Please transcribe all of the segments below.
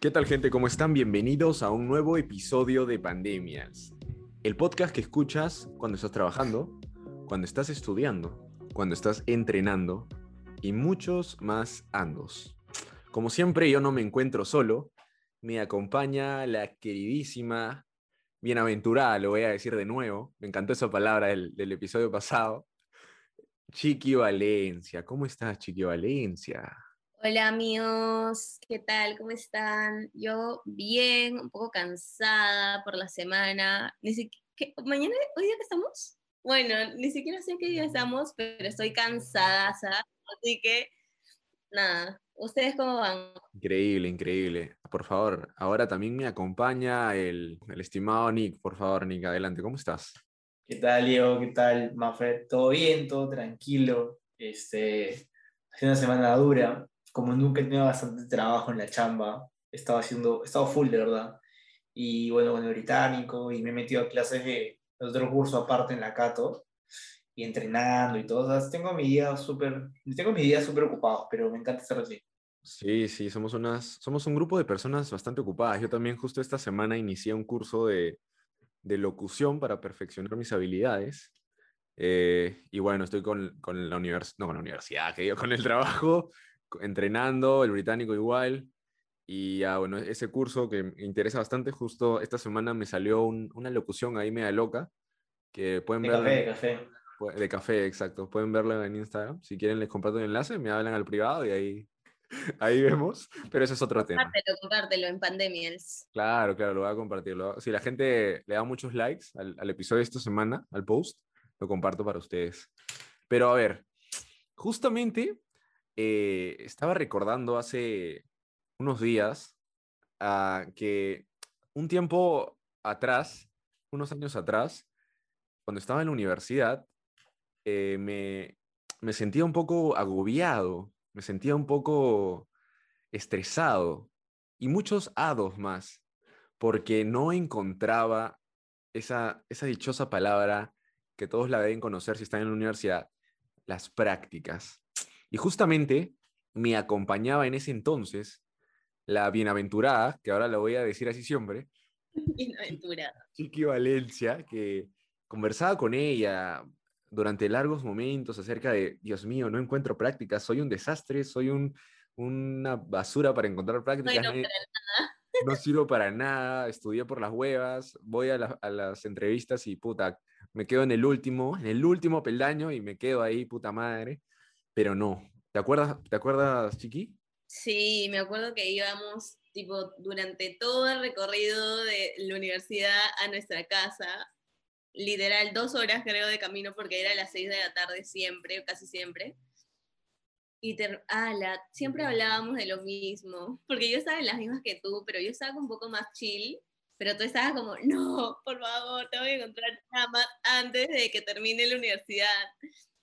¿Qué tal gente? ¿Cómo están? Bienvenidos a un nuevo episodio de Pandemias. El podcast que escuchas cuando estás trabajando, cuando estás estudiando, cuando estás entrenando y muchos más andos. Como siempre, yo no me encuentro solo. Me acompaña la queridísima, bienaventurada, lo voy a decir de nuevo. Me encantó esa palabra del, episodio pasado. Chiqui Valencia. ¿Cómo estás, Chiqui Valencia? Hola amigos, ¿qué tal? ¿Cómo están? Yo bien, un poco cansada por la semana. Ni siquiera, ¿Mañana, hoy día que estamos? Bueno, ni siquiera sé qué día estamos, pero estoy cansada, así que nada. ¿Ustedes cómo van? Increíble, increíble. Por favor, ahora también me acompaña el, el estimado Nick. Por favor, Nick, adelante, ¿cómo estás? ¿Qué tal, Leo? ¿Qué tal, Mafred? ¿Todo bien? ¿Todo tranquilo? Este, haciendo una semana dura como nunca tenido bastante trabajo en la chamba, estaba haciendo, he estado full de verdad. Y bueno, con el británico, y me he metido a clases de otro curso aparte en la Cato, y entrenando y todo. tengo mi día súper, tengo mi día súper ocupado, pero me encanta estar así. Sí, sí, somos, unas, somos un grupo de personas bastante ocupadas. Yo también justo esta semana inicié un curso de, de locución para perfeccionar mis habilidades. Eh, y bueno, estoy con, con la universidad, no con la universidad, que yo con el trabajo entrenando, el británico igual. Y ah, bueno, ese curso que me interesa bastante, justo esta semana me salió una locución ahí media loca, que pueden de ver... Café, de café. De café, exacto. Pueden verla en Instagram. Si quieren les comparto el enlace, me hablan al privado y ahí, ahí vemos. Pero ese es otro tema. Compártelo, compártelo en pandemias. Claro, claro, lo voy a compartir. Si la gente le da muchos likes al, al episodio de esta semana, al post, lo comparto para ustedes. Pero a ver, justamente eh, estaba recordando hace unos días ah, que un tiempo atrás, unos años atrás, cuando estaba en la universidad, eh, me, me sentía un poco agobiado, me sentía un poco estresado y muchos hados más, porque no encontraba esa, esa dichosa palabra que todos la deben conocer si están en la universidad, las prácticas. Y justamente me acompañaba en ese entonces la bienaventurada, que ahora la voy a decir así siempre. Bienaventurada. Chiqui Valencia, que conversaba con ella durante largos momentos acerca de, Dios mío, no encuentro prácticas, soy un desastre, soy un, una basura para encontrar prácticas. No, no sirvo para nada, estudié por las huevas, voy a, a, las entrevistas y puta, me quedo en el último, en el último peldaño y me quedo ahí, puta madre pero no. ¿Te acuerdas, ¿te acuerdas, Chiqui? Sí, me acuerdo que íbamos tipo durante todo el recorrido de la universidad a nuestra casa, literal dos horas creo de camino porque era a las seis de la tarde siempre, casi siempre. Y te, siempre hablábamos de lo mismo, porque yo estaba en las mismas que tú, pero yo estaba un poco más chill, pero tú estabas como, no, por favor, tengo que encontrar nada más antes de que termine la universidad.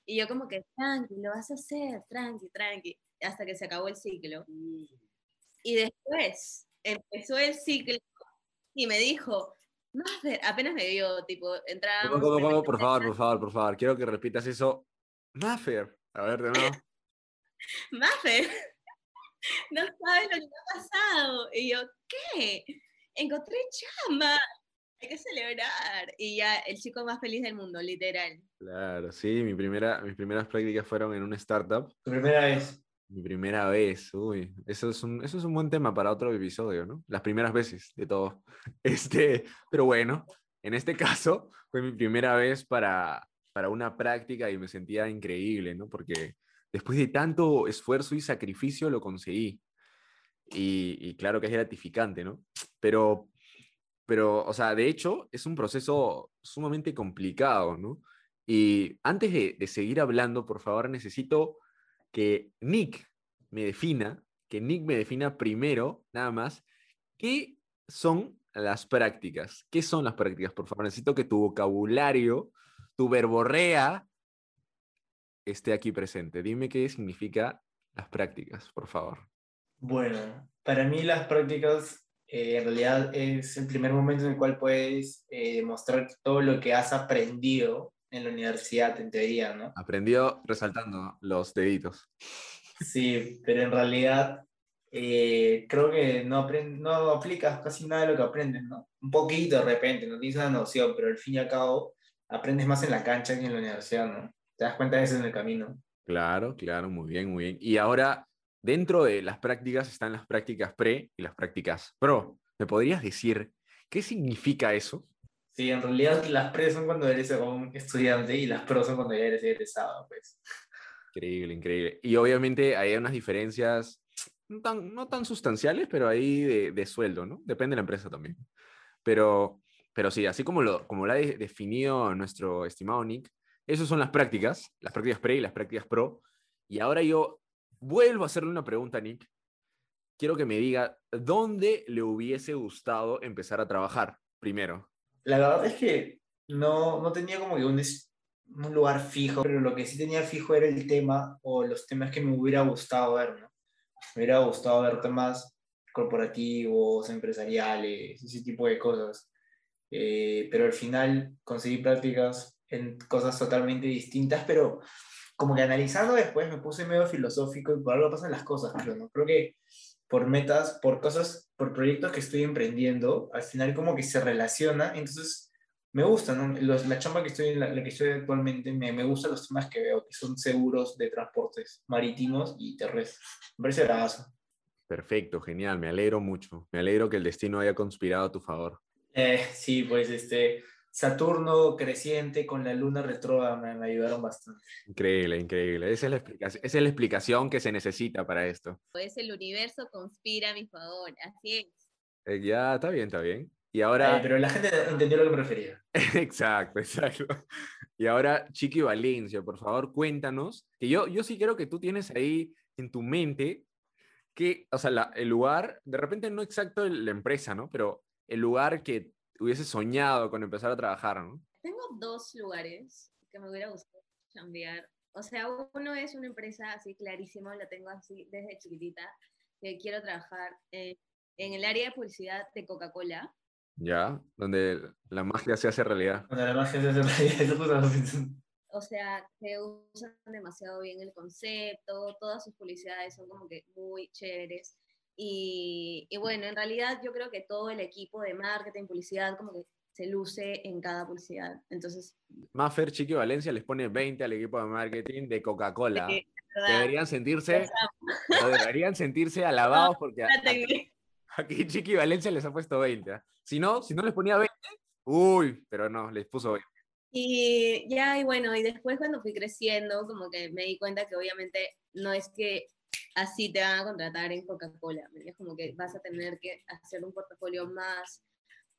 Y yo como que, tranqui, lo vas a hacer, tranqui, tranqui, hasta que se acabó el ciclo. Y después empezó el ciclo y me dijo, Maffer, apenas me vio, tipo, entraba... por favor, por favor, por favor, quiero que repitas eso. Maffer, a ver, de nuevo. Maffer, no sabes lo que me ha pasado. Y yo, ¿qué? Encontré chama hay que celebrar. Y ya, el chico más feliz del mundo, literal. Claro, sí, mi primera, mis primeras prácticas fueron en una startup. ¿Tu primera vez? Mi primera vez, uy, eso es, un, eso es un buen tema para otro episodio, ¿no? Las primeras veces de todo. Este, pero bueno, en este caso fue mi primera vez para, para una práctica y me sentía increíble, ¿no? Porque después de tanto esfuerzo y sacrificio lo conseguí. Y, y claro que es gratificante, ¿no? Pero pero, o sea, de hecho, es un proceso sumamente complicado, ¿no? Y antes de, seguir hablando, por favor, necesito que Nick me defina, que Nick me defina primero, nada más, qué son las prácticas. ¿Qué son las prácticas? Por favor, necesito que tu vocabulario, tu verborrea, esté aquí presente. Dime qué significa las prácticas, por favor. Bueno, para mí las prácticas eh, en realidad es el primer momento en el cual puedes eh, mostrar todo lo que has aprendido en la universidad, en teoría, ¿no? Aprendió resaltando los deditos. Sí, pero en realidad eh, creo que no, no aplicas casi nada de lo que aprendes, ¿no? Un poquito de repente, no tienes una noción, pero al fin y al cabo aprendes más en la cancha que en la universidad, ¿no? Te das cuenta de eso en el camino. Claro, claro, muy bien, muy bien. Y ahora, dentro de las prácticas están las prácticas pre y las prácticas pro. ¿Me podrías decir qué significa eso? Sí, en realidad las pre son cuando eres un estudiante y las pro son cuando ya eres egresado, pues. Increíble, increíble. Y obviamente hay unas diferencias no tan, no tan sustanciales, pero ahí de, de sueldo, ¿no? Depende de la empresa también. Pero, pero sí, así como lo, como lo ha de- definido nuestro estimado Nick, esas son las prácticas, las prácticas pre y las prácticas pro. Y ahora yo vuelvo a hacerle una pregunta Nick. Quiero que me diga dónde le hubiese gustado empezar a trabajar primero. La verdad es que no, no tenía como que un, un lugar fijo, pero lo que sí tenía fijo era el tema o los temas que me hubiera gustado ver, ¿no? Me hubiera gustado ver temas corporativos, empresariales, ese tipo de cosas. Eh, pero al final conseguí prácticas en cosas totalmente distintas, pero como que analizando después me puse medio filosófico y por algo pasan las cosas, creo, ¿no? Creo que por metas, por cosas, por proyectos que estoy emprendiendo, al final como que se relaciona, entonces me gusta, ¿no? Los- la chamba que estoy, en la, la que estoy actualmente, me, me gustan los temas que veo, que son seguros de transportes marítimos y terrestres. Me parece bravazo. Perfecto, genial, me alegro mucho. Me alegro que el destino haya conspirado a tu favor. Eh, sí, pues este, Saturno creciente con la luna retrógrada me, me ayudaron bastante. Increíble, increíble. Esa es la explicación, esa es la explicación que se necesita para esto. Pues el universo conspira a mi favor, así es. Eh, ya, está bien, está bien. Y ahora, pero la gente entendió lo que me refería. exacto, exacto. Y ahora, Chiqui Valencia, por favor, cuéntanos, que yo, yo sí creo que tú tienes ahí en tu mente que, o sea, la- el lugar, de repente no exacto la empresa, ¿no? Pero el lugar que hubieses soñado con empezar a trabajar, ¿no? Tengo dos lugares que me hubiera gustado cambiar. O sea, uno es una empresa así clarísimo, la tengo así desde chiquitita, que quiero trabajar en, en el área de publicidad de Coca-Cola. Ya, donde la magia se hace realidad. Cuando la magia se hace realidad, O sea, que usan demasiado bien el concepto, todas sus publicidades son como que muy chéveres. Y, y bueno, en realidad yo creo que todo el equipo de marketing, publicidad, como que se luce en cada publicidad. Entonces, Maffer, Chiqui Valencia les pone 20 al equipo de marketing de Coca-Cola. Deberían sentirse, o deberían sentirse alabados porque a- la técnica- aquí Chiqui Valencia les ha puesto 20. ¿ah? Si no, si no les ponía 20, uy, pero no, les puso 20. Y ya, y bueno, y después cuando fui creciendo, como que me di cuenta que obviamente no es que así te van a contratar en Coca-Cola, ¿me entiendes? como que vas a tener que hacer un portafolio más,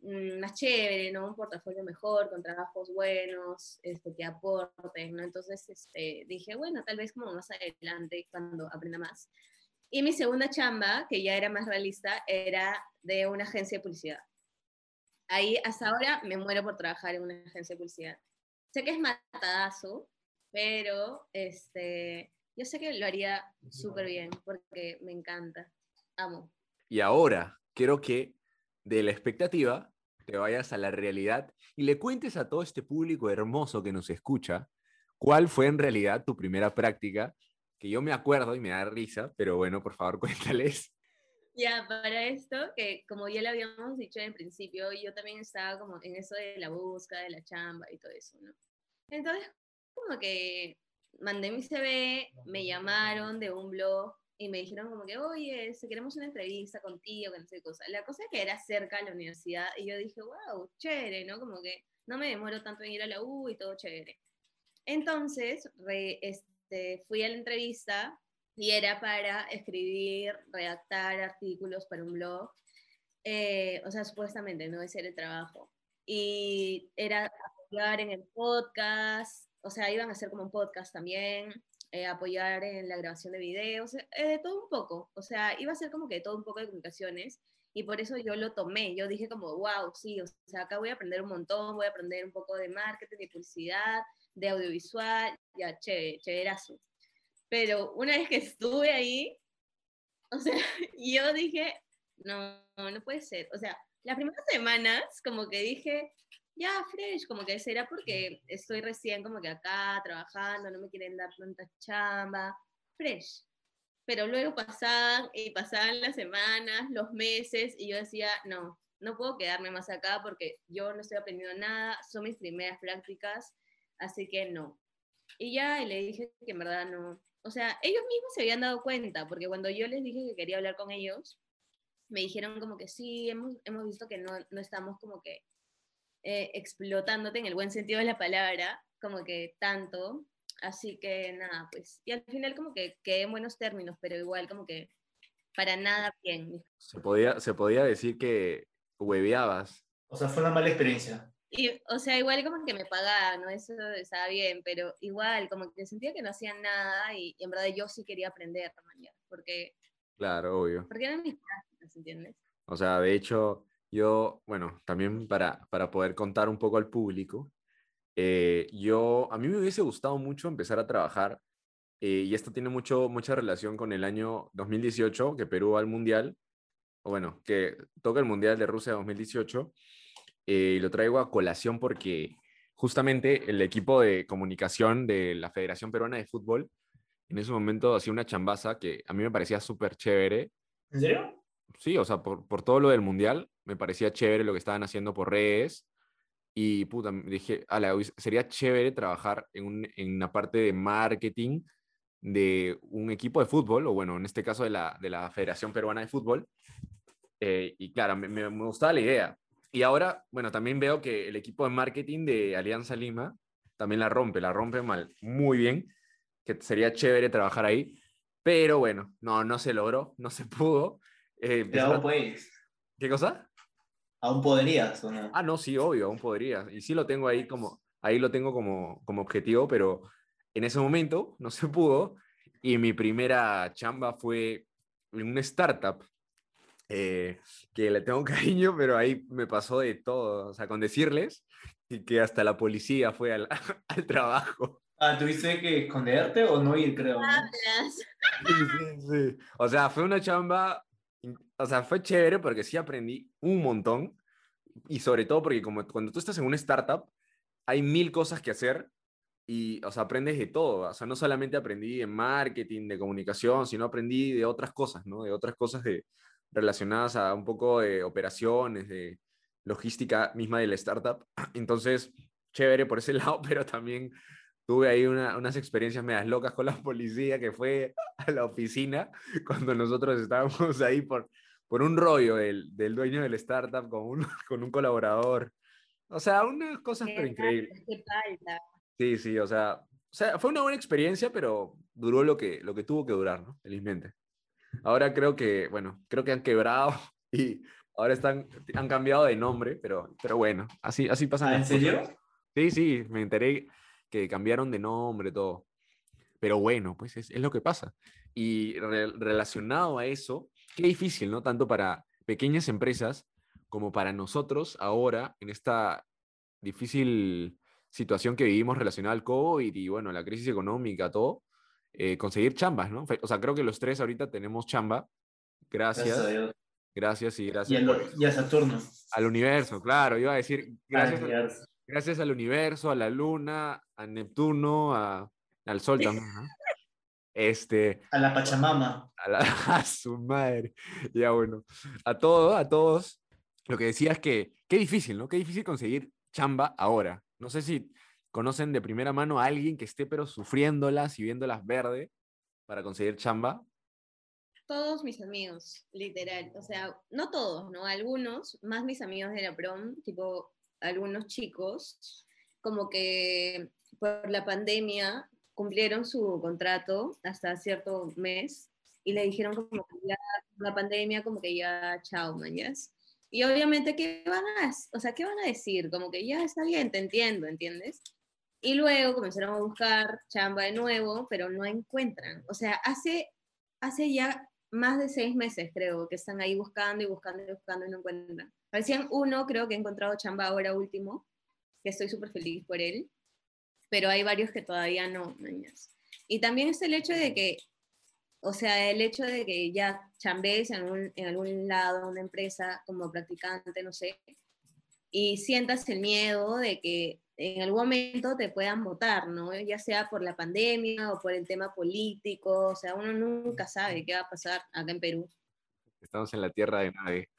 mm, más chévere, ¿no? Un portafolio mejor, con trabajos buenos, este, que aporten, ¿no? Entonces este, dije, bueno, tal vez como más adelante, cuando aprenda más. Y mi segunda chamba, que ya era más realista, era de una agencia de publicidad. Ahí hasta ahora me muero por trabajar en una agencia de publicidad. Sé que es matadazo, pero este, yo sé que lo haría súper bien porque me encanta. Amo. Y ahora quiero que de la expectativa te vayas a la realidad y le cuentes a todo este público hermoso que nos escucha cuál fue en realidad tu primera práctica, que yo me acuerdo y me da risa, pero bueno, por favor cuéntales. Ya, para esto, que como ya lo habíamos dicho en principio, yo también estaba como en eso de la búsqueda, de la chamba y todo eso, ¿no? Entonces, como que mandé mi CV, me llamaron de un blog y me dijeron como que, oye, si queremos una entrevista contigo, que no sé qué cosa. La cosa es que era cerca a la universidad y yo dije, wow, chévere, ¿no? Como que no me demoro tanto en ir a la U y todo chévere. Entonces, re- este, fui a la entrevista y era para escribir, redactar artículos para un blog. Eh, o sea, supuestamente, ¿no? Ese era el trabajo. Y era apoyar en el podcast, o sea, iban a hacer como un podcast también, eh, apoyar en la grabación de videos, eh, de todo un poco. O sea, iba a ser como que todo un poco de comunicaciones. Y por eso yo lo tomé. Yo dije como, wow, sí, o sea, acá voy a aprender un montón, voy a aprender un poco de marketing, de publicidad, de audiovisual, ya, chévere, chéverazo. Pero una vez que estuve ahí, o sea, yo dije, no, no puede ser. O sea, las primeras semanas como que dije, ya, fresh, como que será porque estoy recién como que acá trabajando, no me quieren dar tanta chamba, fresh. pero luego pasaban y pasaban las semanas, los meses, y yo decía, no, no puedo quedarme más acá porque yo no estoy aprendiendo nada, son mis primeras prácticas, así que no. Y ya le dije que en verdad no. O sea, ellos mismos se habían dado cuenta, porque cuando yo les dije que quería hablar con ellos, me dijeron como que sí, hemos, hemos visto que no, no estamos como que eh, explotándote en el buen sentido de la palabra, como que tanto. Así que nada, pues. Y al final como que quedé en buenos términos, pero igual como que para nada bien. Se podía, se podía decir que hueveabas. O sea, fue una mala experiencia. Y, o sea, igual como que me pagaban, ¿no? Eso estaba bien, pero igual como que sentía que no hacían nada y, en verdad yo sí quería aprender, mañana, porque... Claro, obvio. Porque eran mis prácticas, ¿entiendes? O sea, de hecho, yo, bueno, también para, para poder contar un poco al público, eh, yo, a mí me hubiese gustado mucho empezar a trabajar, eh, y esto tiene mucho, mucha relación con el año 2018, que Perú va al Mundial, o bueno, que toca el Mundial de Rusia 2018, eh, y lo traigo a colación porque justamente el equipo de comunicación de la Federación Peruana de Fútbol en ese momento hacía una chambaza que a mí me parecía súper chévere. ¿En serio? Sí, o sea, por, por, todo lo del mundial, me parecía chévere lo que estaban haciendo por redes. Y puta, dije, ala, sería chévere trabajar en, un, en una parte de marketing de un equipo de fútbol, o bueno, en este caso de la, de la Federación Peruana de Fútbol. Eh, y claro, me, me, gustaba la idea. Y ahora, bueno, también veo que el equipo de marketing de Alianza Lima también la rompe, la rompe mal, muy bien, que sería chévere trabajar ahí. Pero bueno, no, no se logró, no se pudo. Eh, Pero aún puedes. ¿Qué cosa? ¿Aún podrías o no? Ah, no, sí, obvio, aún podría. Y sí lo tengo ahí como, ahí lo tengo como, como objetivo, pero en ese momento no se pudo. Y mi primera chamba fue en una startup eh, que le tengo cariño, pero ahí me pasó de todo. O sea, con decirles y que hasta la policía fue al, al trabajo. Ah, ¿tuviste que esconderte o no ir, creo? ¿no? Sí, sí, sí. O sea, fue una chamba o sea, fue chévere porque sí aprendí un montón y sobre todo porque como cuando tú estás en una startup, hay mil cosas que hacer y, o sea, aprendes de todo. O sea, no solamente aprendí en marketing, de comunicación, sino aprendí de otras cosas, ¿no? De otras cosas de, relacionadas a un poco de operaciones, de logística misma de la startup. Entonces, chévere por ese lado, pero también tuve ahí unas experiencias medias locas con la policía que fue a la oficina cuando nosotros estábamos ahí por, por un rollo del, del dueño del startup con un, con un colaborador. O sea, unas cosas pero increíbles. Sí, sí, o sea, o sea, fue una buena experiencia, pero duró lo que, lo que tuvo que durar, ¿no? Felizmente. Ahora creo que, bueno, creo que han quebrado y ahora están, han cambiado de nombre, pero, pero bueno, así, así pasan ¿Ah, ¿En serio? Sí, sí, me enteré que cambiaron de nombre, todo. Pero bueno, pues es, es lo que pasa. Y relacionado a eso, qué difícil, ¿no? Tanto para pequeñas empresas como para nosotros ahora, en esta difícil situación que vivimos relacionada al COVID y, bueno, la crisis económica, todo, eh, conseguir chambas, ¿no? O sea, creo que los tres ahorita tenemos chamba. Gracias. Gracias, a Dios. gracias y gracias. Y, a Saturno. Al universo, claro, iba a decir, gracias, gracias al universo, a la luna, a Neptuno, a, al sol también, ¿no? Este, a la Pachamama. A, la, a su madre. Ya bueno. A todos, a todos. Lo que decía es que qué difícil, ¿no? Qué difícil conseguir chamba ahora. No sé si conocen de primera mano a alguien que esté pero sufriéndolas y viéndolas verde para conseguir chamba. Todos mis amigos, literal. O sea, no todos, ¿no? Algunos, más mis amigos de la prom, tipo algunos chicos, como que por la pandemia cumplieron su contrato hasta cierto mes y le dijeron como que ya la pandemia, como que ya, chao, mañas. Y obviamente, ¿qué van a, o sea, ¿qué van a decir? Como que ya está bien, te entiendo, ¿entiendes? Y luego comenzaron a buscar chamba de nuevo, pero no encuentran. O sea, hace, hace ya más de seis meses, creo, que están ahí buscando y buscando y buscando y no encuentran. Recién uno creo que ha encontrado chamba ahora último, que estoy súper feliz por él, pero hay varios que todavía no. Y también es el hecho de que, o sea, el hecho de que ya chambees en, un, en algún lado, una empresa como practicante, no sé, y sientas el miedo de que en algún momento te puedan votar, ¿no? Ya sea por la pandemia o por el tema político, o sea, uno nunca sabe qué va a pasar acá en Perú. Estamos en la tierra de nadie.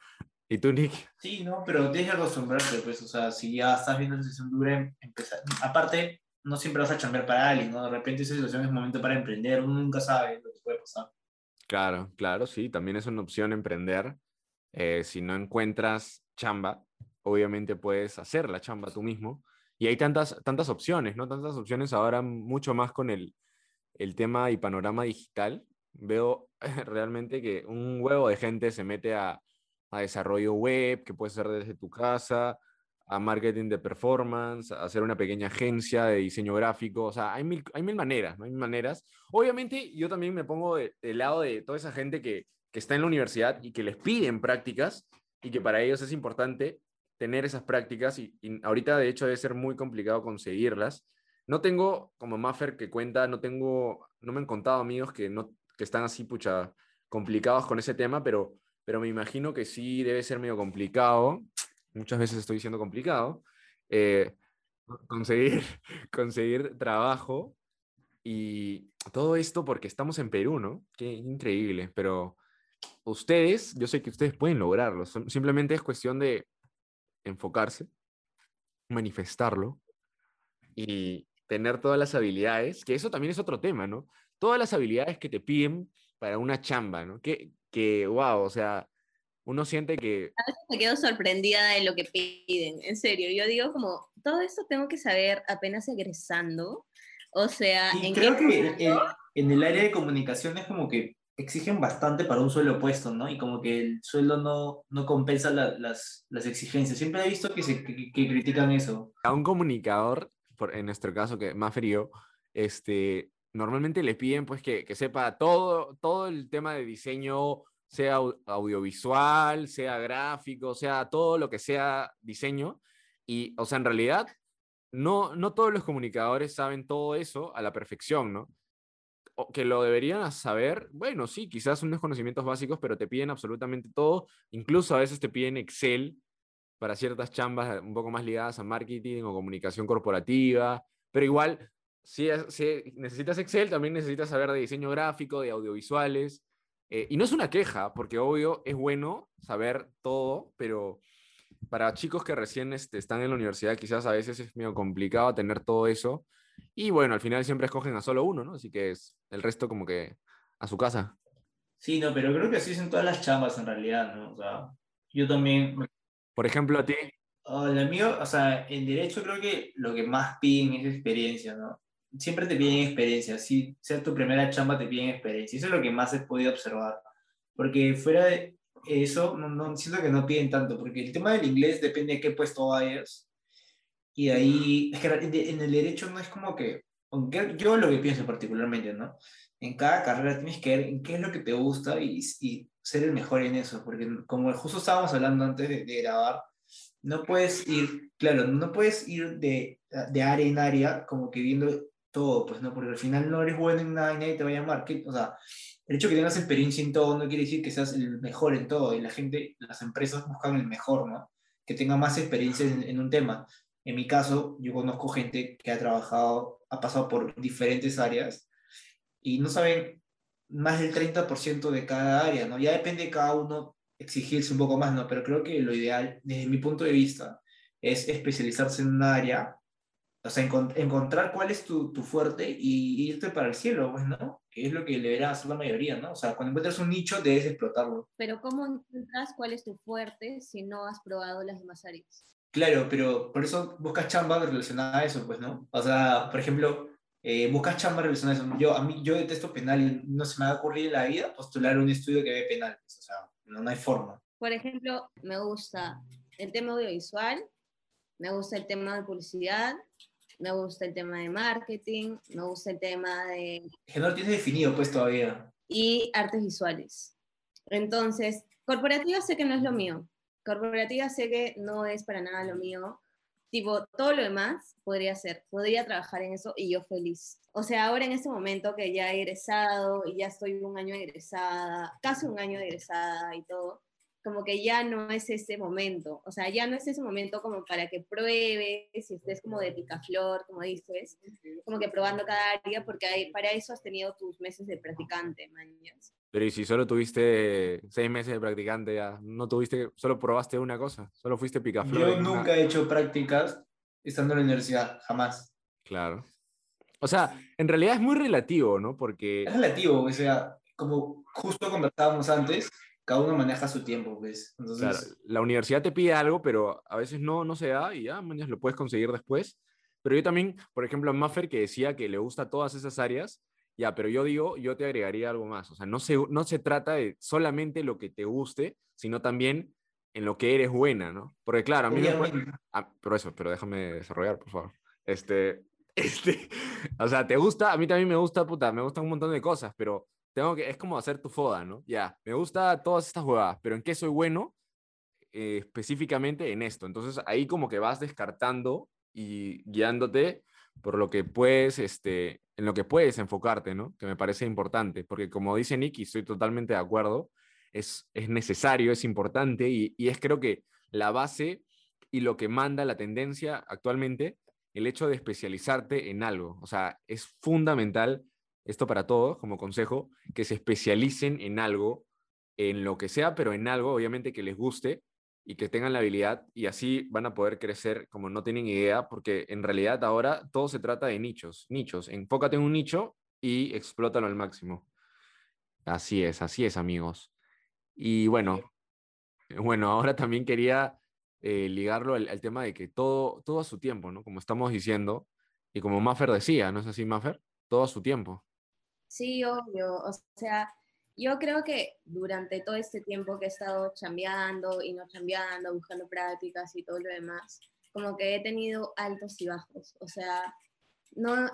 ¿Y tú, Nick? Sí, no, pero tienes que acostumbrarte, pues, o sea, si ya estás viendo la situación dura, empezar. Aparte, no siempre vas a chambear para alguien, ¿no? De repente esa situación es momento para emprender, uno nunca sabe lo que puede pasar. Claro, claro, sí, también es una opción emprender. Eh, si no encuentras chamba, obviamente puedes hacer la chamba tú mismo. Y hay tantas, tantas opciones, ¿no? Tantas opciones ahora, mucho más con el, el tema y panorama digital. Veo realmente que un huevo de gente se mete a, a desarrollo web, que puede ser desde tu casa, a marketing de performance, a hacer una pequeña agencia de diseño gráfico, o sea, hay mil, hay mil maneras, mil maneras. Obviamente, yo también me pongo del lado de toda esa gente que, que está en la universidad y que les piden prácticas y que para ellos es importante tener esas prácticas y, y ahorita de hecho debe ser muy complicado conseguirlas. No tengo, como Maffer que cuenta, no tengo, no me han contado amigos que, no, que están así, pucha, complicados con ese tema, pero pero me imagino que sí debe ser medio complicado, muchas veces estoy diciendo complicado, eh, conseguir, conseguir trabajo y todo esto porque estamos en Perú, ¿no? Qué increíble, pero ustedes, yo sé que ustedes pueden lograrlo, simplemente es cuestión de enfocarse, manifestarlo y tener todas las habilidades, que eso también es otro tema, ¿no? Todas las habilidades que te piden para una chamba, ¿no? ¿Qué, que, wow, o sea, uno siente que... A veces me quedo sorprendida de lo que piden, en serio. Yo digo como, todo esto tengo que saber apenas egresando. O sea, ¿en creo que en, el área de comunicación es como que exigen bastante para un sueldo puesto, ¿no? Y como que el sueldo no, no compensa las, las, exigencias. Siempre he visto que, se, que, critican eso. A un comunicador, por, en nuestro caso, que más frío, este, normalmente le piden pues que, que, sepa todo, todo el tema de diseño, sea audiovisual, sea gráfico, sea todo lo que sea diseño. Y, o sea, en realidad, no, no todos los comunicadores saben todo eso a la perfección, ¿no? O que lo deberían saber, bueno, sí, quizás unos conocimientos básicos, pero te piden absolutamente todo. Incluso a veces te piden Excel para ciertas chambas un poco más ligadas a marketing o comunicación corporativa, pero igual si, necesitas Excel, también necesitas saber de diseño gráfico, de audiovisuales. Eh, y no es una queja, porque obvio es bueno saber todo, pero para chicos que recién este, están en la universidad, quizás a veces es medio complicado tener todo eso. Y bueno, al final siempre escogen a solo uno, ¿no? Así que es el resto como que a su casa. Sí, no, pero creo que así son todas las chambas en realidad, ¿no? O sea, yo también... Por ejemplo, a ti. Oh, el mío, o sea, en derecho creo que lo que más piden es experiencia, ¿no? Siempre te piden experiencia. Si sea tu primera chamba, te piden experiencia. Eso es lo que más he podido observar. Porque fuera de eso, no, no, siento que no piden tanto, porque el tema del inglés depende de qué puesto vayas. Y ahí, es que en el derecho no es como que, aunque yo lo que pienso particularmente, ¿no? En cada carrera tienes que ver en qué es lo que te gusta y, y ser el mejor en eso, porque como justo estábamos hablando antes de, de grabar, no puedes ir, claro, no puedes ir de, de área en área como que viendo todo, pues no, porque al final no eres bueno en nada y nadie te va a llamar. O sea, el hecho de que tengas experiencia en todo no quiere decir que seas el mejor en todo, y la gente, las empresas buscan el mejor, ¿no? Que tenga más experiencia en, un tema. En mi caso, yo conozco gente que ha trabajado, ha pasado por diferentes áreas y no saben más del 30% de cada área, ¿no? Ya depende de cada uno exigirse un poco más, ¿no? Pero creo que lo ideal, desde mi punto de vista, es especializarse en un área o sea, encontrar cuál es tu, tu, fuerte y irte para el cielo, pues, ¿no? Que es lo que deberá hacer la mayoría, ¿no? O sea, cuando encuentras un nicho, debes explotarlo. Pero ¿cómo encuentras cuál es tu fuerte si no has probado las demás áreas? Claro, pero por eso buscas chamba relacionada a eso, pues, ¿no? O sea, por ejemplo, eh, buscas chamba relacionada a eso. Yo, a mí, yo detesto penal y no se me va a ocurrir en la vida postular un estudio que ve penal. O sea, no, no hay forma. Por ejemplo, me gusta el tema audiovisual, me gusta el tema de publicidad, me gusta el tema de marketing, me gusta el tema de... Que no lo tienes definido pues todavía. Y artes visuales. Entonces, corporativa sé que no es lo mío. Corporativa sé que no es para nada lo mío. Tipo, todo lo demás podría ser, podría trabajar en eso y yo feliz. O sea, ahora en este momento que ya he egresado y ya estoy un año egresada, casi un año egresada y todo, como que ya no es ese momento, o sea, ya no es ese momento como para que pruebes, si estés como de picaflor, como dices, como que probando cada día, porque hay, para eso has tenido tus meses de practicante, mañas. Pero ¿y si solo tuviste seis meses de practicante ya? ¿No tuviste, solo probaste una cosa? ¿Solo fuiste picaflor? Yo en una- nunca he hecho prácticas estando en la universidad, jamás. Claro. O sea, en realidad es muy relativo, ¿no? Porque... Es relativo, o sea, como justo conversábamos antes, cada uno maneja su tiempo, pues. Entonces, Claro, la universidad te pide algo, pero a veces no, no se da y ya, mañana lo puedes conseguir después. Pero yo también, por ejemplo, a Maffer que decía que le gusta todas esas áreas, ya, pero yo digo, yo te agregaría algo más. O sea, no se, no se trata de solamente lo que te guste, sino también en lo que eres buena, ¿no? Porque claro, a mí puede- Ah, pero eso, pero déjame desarrollar, por favor. Este, este, o sea, te gusta, a mí también me gusta, puta, me gustan un montón de cosas, pero tengo que, es como hacer tu foda, ¿no? Ya, me gusta todas estas huevadas, pero ¿en qué soy bueno? Eh, específicamente en esto. Entonces ahí como que vas descartando y guiándote por lo que puedes, este, en lo que puedes enfocarte, ¿no? Que me parece importante, porque como dice Nick, y estoy totalmente de acuerdo, es, es necesario, es importante y, y es creo que la base y lo que manda la tendencia actualmente, el hecho de especializarte en algo. O sea, es fundamental, esto para todos como consejo, que se especialicen en algo, en lo que sea, pero en algo obviamente que les guste y que tengan la habilidad y así van a poder crecer como no tienen idea, porque en realidad ahora todo se trata de nichos, nichos. Enfócate en un nicho y explótalo al máximo. Así es, así es, amigos. Y bueno, bueno, ahora también quería eh, ligarlo al, tema de que todo, todo a su tiempo, ¿no? Como estamos diciendo, y como Maffer decía, ¿no es así, Maffer? Todo a su tiempo. Sí, obvio. O sea, yo creo que durante todo este tiempo que he estado chambeando y no chambeando, buscando prácticas y todo lo demás, como que he tenido altos y bajos. O sea, no,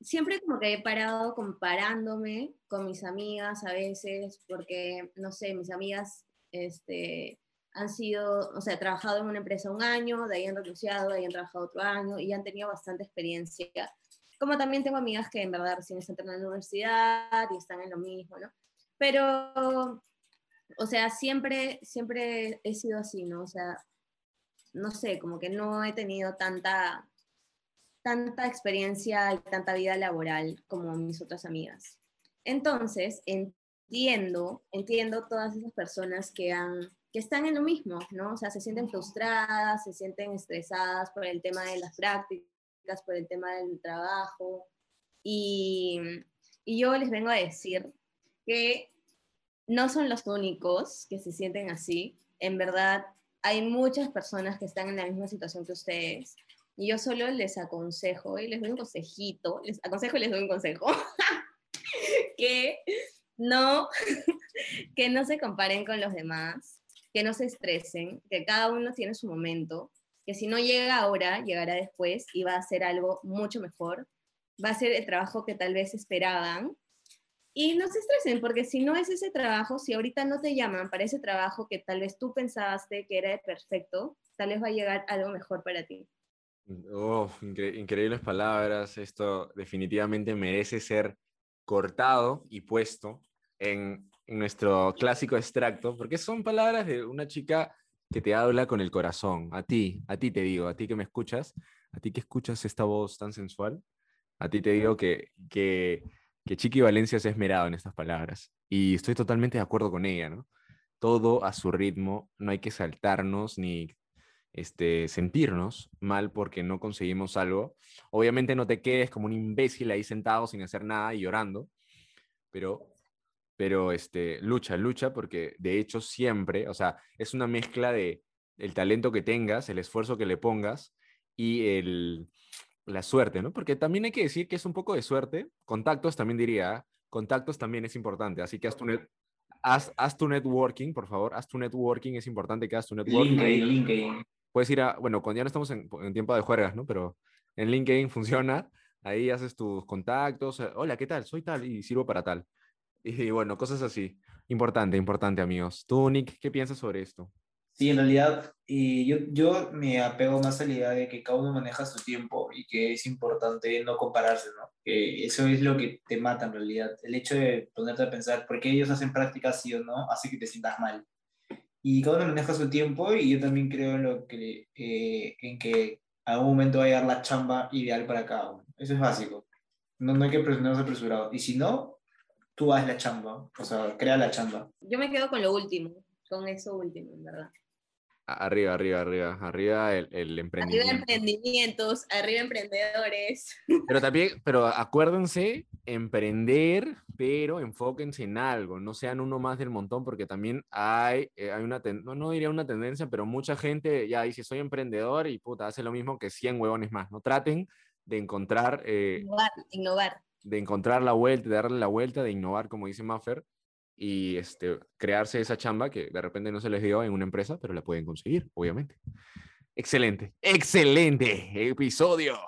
siempre como que he parado comparándome con mis amigas a veces, porque, no sé, mis amigas este, han sido, o sea, he trabajado en una empresa un año, de ahí han renunciado, de ahí han trabajado otro año y han tenido bastante experiencia. Como también tengo amigas que en verdad recién están en la universidad y están en lo mismo, ¿no? Pero, o sea, siempre, siempre he sido así, ¿no? O sea, no sé, como que no he tenido tanta, tanta experiencia y tanta vida laboral como mis otras amigas. Entonces, entiendo, entiendo todas esas personas que, han, que están en lo mismo, ¿no? O sea, se sienten frustradas, se sienten estresadas por el tema de las prácticas, por el tema del trabajo. Y, yo les vengo a decir que no son los únicos que se sienten así. En verdad, hay muchas personas que están en la misma situación que ustedes. Y yo solo les aconsejo y les doy un consejito, les aconsejo y les doy un consejo, que no, que no se comparen con los demás, que no se estresen, que cada uno tiene su momento, que si no llega ahora, llegará después y va a ser algo mucho mejor, va a ser el trabajo que tal vez esperaban. Y no se estresen, porque si no es ese trabajo, si ahorita no te llaman para ese trabajo que tal vez tú pensaste que era perfecto, tal vez va a llegar algo mejor para ti. Oh, incre- increíbles palabras. Esto definitivamente merece ser cortado y puesto en, en nuestro clásico extracto, porque son palabras de una chica que te habla con el corazón. A ti, a ti te digo, a ti que me escuchas, a ti que escuchas esta voz tan sensual, a ti te digo que, que, que Chiqui Valencia se ha esmerado en estas palabras. Y estoy totalmente de acuerdo con ella, ¿no? Todo a su ritmo, no hay que saltarnos ni este, sentirnos mal porque no conseguimos algo. Obviamente no te quedes como un imbécil ahí sentado sin hacer nada y llorando, pero, pero este, lucha, lucha porque de hecho siempre, o sea, es una mezcla de el talento que tengas, el esfuerzo que le pongas y el, la suerte, ¿no? Porque también hay que decir que es un poco de suerte. Contactos también diría, contactos también es importante, así que haz tu, net- haz, haz tu networking, por favor, haz tu networking, es importante que hagas tu networking. LinkedIn, LinkedIn. Puedes ir a, bueno, cuando ya no estamos en, en tiempo de juergas, ¿no? Pero en LinkedIn funciona, ahí haces tus contactos, hola, ¿qué tal? Soy tal y sirvo para tal. Y, bueno, cosas así. Importante, importante, amigos. Tú, Nick, ¿qué piensas sobre esto? Sí, en realidad, y yo, yo me apego más a la idea de que cada uno maneja su tiempo y que es importante no compararse, ¿no? Que eso es lo que te mata en realidad. El hecho de ponerte a pensar por qué ellos hacen prácticas sí o no hace que te sientas mal. y cada uno maneja su tiempo y yo también creo en, lo que, eh, en que a algún momento va a llegar la chamba ideal para cada uno. Eso es básico. No, no hay que presionarse apresurado. Y si no, tú haz la chamba, o sea, crea la chamba. Yo me quedo con lo último, con eso último, en verdad. Arriba, arriba, arriba, arriba el, el Arriba emprendimiento. emprendimientos, arriba emprendedores. Pero también, pero acuérdense, emprender, pero enfóquense en algo, no sean uno más del montón, porque también hay, eh, hay una, ten- no, no diría una tendencia, pero mucha gente ya dice, soy emprendedor y puta, hace lo mismo que 100 huevones más, ¿no? Traten de encontrar, eh, Innovar, innovar. De encontrar la vuelta, de darle la vuelta, de innovar, como dice Maffer, y este, crearse esa chamba que de repente no se les dio en una empresa, pero la pueden conseguir, obviamente. Excelente, excelente episodio.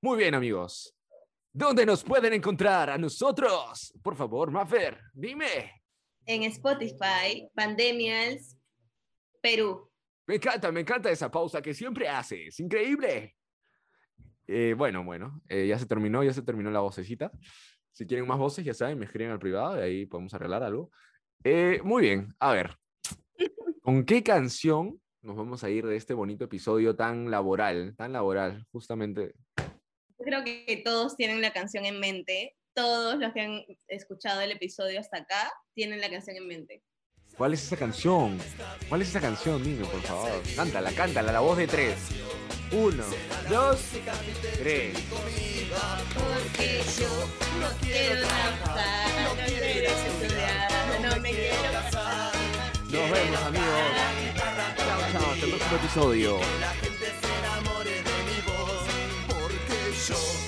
Muy bien, amigos. ¿Dónde nos pueden encontrar a nosotros? Por favor, Maffer, dime. En Spotify, Pandemials, Perú. Me encanta, me encanta esa pausa que siempre haces. Increíble. Eh, bueno, bueno, eh, ya se terminó, ya se terminó la vocecita. Si quieren más voces, ya saben, me escriben al privado y ahí podemos arreglar algo. Eh, muy bien, a ver. ¿Con qué canción nos vamos a ir de este bonito episodio tan laboral, tan laboral, justamente? Yo creo que todos tienen la canción en mente. Todos los que han escuchado el episodio hasta acá tienen la canción en mente. ¿Cuál es esa canción? ¿Cuál es esa canción? Dime, por favor. Cántala, cántala, la voz de tres. Uno, dos, tres. Porque yo no quiero trabajar, no quiero estudiar, no me quiero casar. Nos vemos, amigos. Chao, chao. Hasta el próximo episodio. La gente se enamore de mi voz Porque yo.